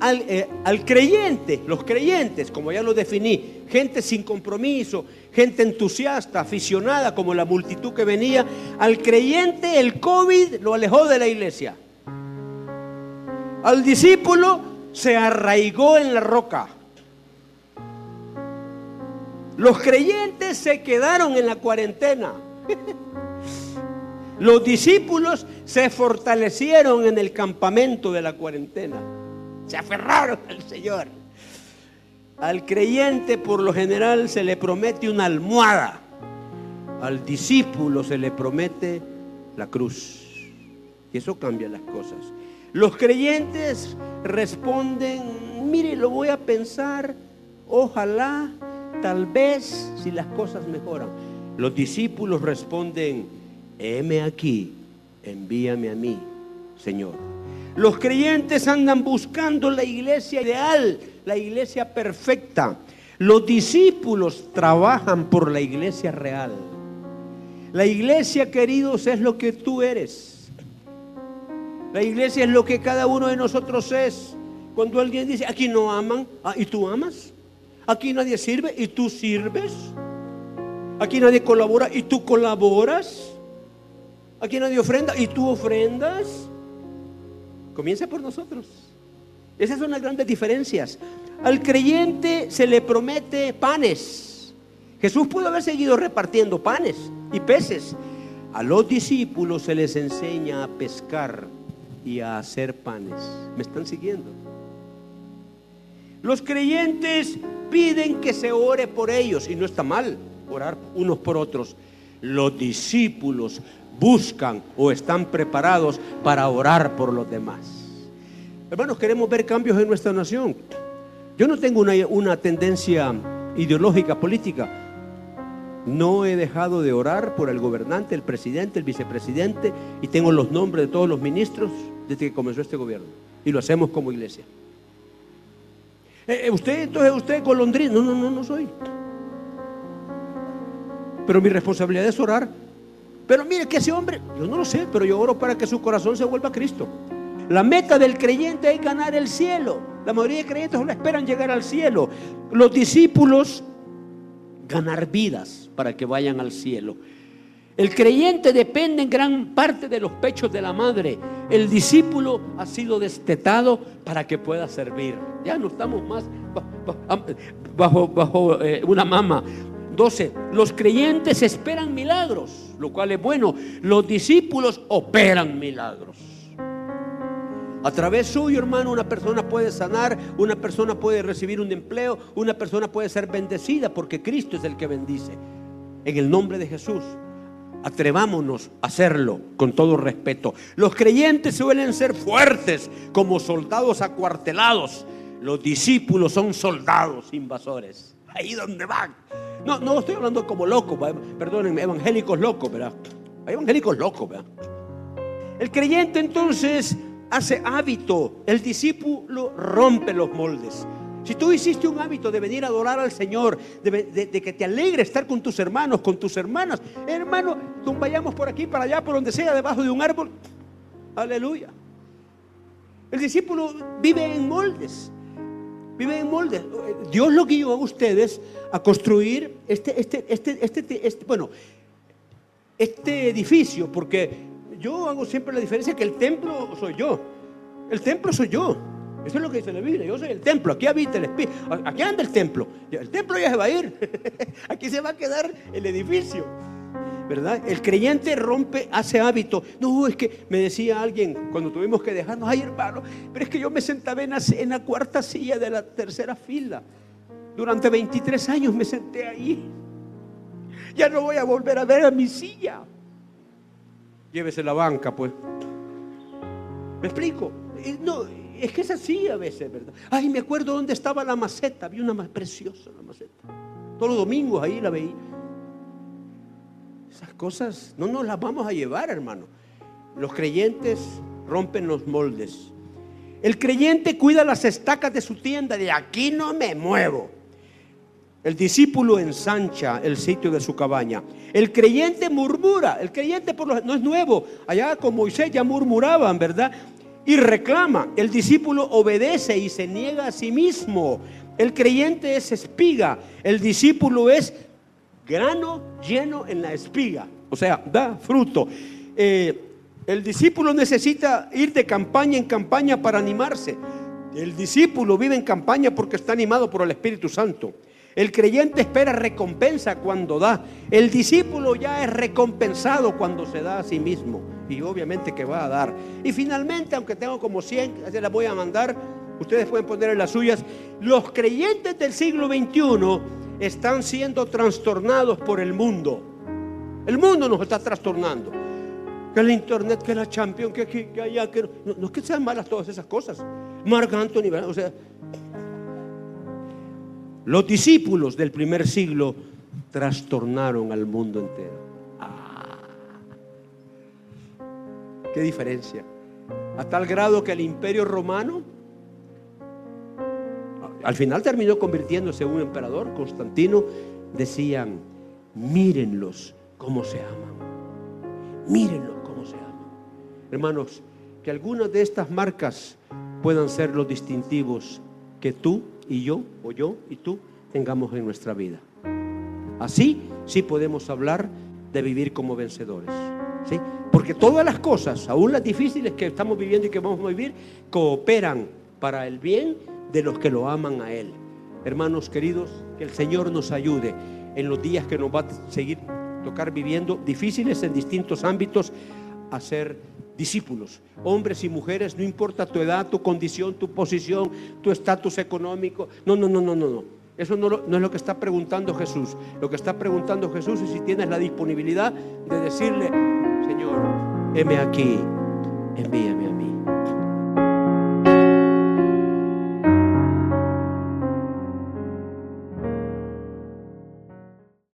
al, eh, al creyente, los creyentes, como ya lo definí, gente sin compromiso, gente entusiasta, aficionada, como la multitud que venía, al creyente el COVID lo alejó de la iglesia. Al discípulo se arraigó en la roca. Los creyentes se quedaron en la cuarentena. Los discípulos se fortalecieron en el campamento de la cuarentena. Se aferraron al Señor. Al creyente por lo general se le promete una almohada. Al discípulo se le promete la cruz. Y eso cambia las cosas. Los creyentes responden, mire, lo voy a pensar, ojalá, tal vez, si las cosas mejoran. Los discípulos responden, heme aquí, envíame a mí, Señor. Los creyentes andan buscando la iglesia ideal, la iglesia perfecta. Los discípulos trabajan por la iglesia real. La iglesia, queridos, es lo que tú eres. La iglesia es lo que cada uno de nosotros es. Cuando alguien dice, aquí no aman, ah, ¿y tú amas? Aquí nadie sirve, ¿y tú sirves? Aquí nadie colabora, ¿y tú colaboras? Aquí nadie ofrenda, ¿y tú ofrendas? Comienza por nosotros. Esas son las grandes diferencias. Al creyente se le promete panes. Jesús pudo haber seguido repartiendo panes y peces. A los discípulos se les enseña a pescar y a hacer panes. ¿Me están siguiendo? Los creyentes piden que se ore por ellos y no está mal orar unos por otros. Los discípulos buscan o están preparados para orar por los demás. Hermanos, queremos ver cambios en nuestra nación. Yo no tengo una, una tendencia ideológica política. No he dejado de orar por el gobernante, el presidente, el vicepresidente y tengo los nombres de todos los ministros desde que comenzó este gobierno. Y lo hacemos como iglesia. Eh, eh, usted, entonces, usted golondrino. No, no, no, no soy. Pero mi responsabilidad es orar. Pero mire que ese hombre, yo no lo sé, pero yo oro para que su corazón se vuelva a Cristo. La meta del creyente es ganar el cielo. La mayoría de creyentes solo esperan llegar al cielo. Los discípulos ganar vidas para que vayan al cielo. El creyente depende en gran parte de los pechos de la madre. El discípulo ha sido destetado para que pueda servir. Ya no estamos más bajo, bajo, eh, una mama. 12. Los creyentes esperan milagros, lo cual es bueno. Los discípulos operan milagros. A través suyo, hermano, una persona puede sanar, una persona puede recibir un empleo, una persona puede ser bendecida porque Cristo es el que bendice. En el nombre de Jesús. Atrevámonos a hacerlo con todo respeto. Los creyentes suelen ser fuertes como soldados acuartelados. Los discípulos son soldados invasores. Ahí donde van. No, no estoy hablando como locos, perdonen, evangélicos locos, ¿verdad? Hay evangélicos locos, ¿verdad? El creyente entonces hace hábito. El discípulo rompe los moldes. Si tú hiciste un hábito de venir a adorar al Señor, de, que te alegre estar con tus hermanos, con tus hermanas, hermano, vayamos por aquí, para allá, por donde sea, debajo de un árbol. Aleluya. El discípulo vive en moldes. Vive en moldes. Dios lo guió a ustedes a construir este, este, este, este, este, bueno, este edificio, porque yo hago siempre la diferencia que el templo soy yo. El templo soy yo. Eso es lo que dice la Biblia. Yo soy el templo. Aquí habita el Espíritu. Aquí anda el templo. El templo ya se va a ir. Aquí se va a quedar el edificio. ¿Verdad? El creyente rompe, hace hábito. No, es que me decía alguien cuando tuvimos que dejarnos, ay hermano, pero es que yo me sentaba en la, cuarta silla de la tercera fila. Durante 23 años me senté ahí. Ya no voy a volver a ver a mi silla. Llévese la banca, pues. ¿Me explico? No, es que es así a veces, ¿verdad? Ay, me acuerdo dónde estaba la maceta. Vi una más preciosa la maceta. Todos los domingos ahí la veía. Esas cosas no nos las vamos a llevar, hermano. Los creyentes rompen los moldes. El creyente cuida las estacas de su tienda. De aquí no me muevo. El discípulo ensancha el sitio de su cabaña. El creyente murmura. El creyente por no es nuevo. Allá con Moisés ya murmuraban, ¿verdad? y reclama. El discípulo obedece y se niega a sí mismo. El creyente es espiga. El discípulo es grano lleno en la espiga. O sea, da fruto. Eh, el discípulo necesita ir de campaña en campaña para animarse. El discípulo vive en campaña porque está animado por el Espíritu Santo. El creyente espera recompensa cuando da. El discípulo ya es recompensado cuando se da a sí mismo. Y obviamente que va a dar. Y finalmente, aunque tengo como 100, se las voy a mandar. Ustedes pueden poner en las suyas. Los creyentes del siglo XXI están siendo trastornados por el mundo. El mundo nos está trastornando. Que la internet, que la champion, que aquí, que allá, que no, no es que sean malas todas esas cosas. Marc Anthony, o sea, los discípulos del primer siglo trastornaron al mundo entero. Ah, qué diferencia. A tal grado que el imperio romano al final terminó convirtiéndose en un emperador, Constantino, decían, mírenlos cómo se aman. Mírenlos cómo se aman. Hermanos, que algunas de estas marcas puedan ser los distintivos que tú y yo, o yo y tú, tengamos en nuestra vida. Así sí podemos hablar de vivir como vencedores. ¿sí? Porque todas las cosas, aún las difíciles que estamos viviendo y que vamos a vivir, cooperan para el bien de los que lo aman a Él. Hermanos queridos, que el Señor nos ayude en los días que nos va a seguir tocar viviendo, difíciles en distintos ámbitos, a ser discípulos, hombres y mujeres, no importa tu edad, tu condición, tu posición, tu estatus económico. No, no, no, no, no, no. Eso no, es lo que está preguntando Jesús. Lo que está preguntando Jesús es si tienes la disponibilidad de decirle, Señor, heme aquí, envíame a mí.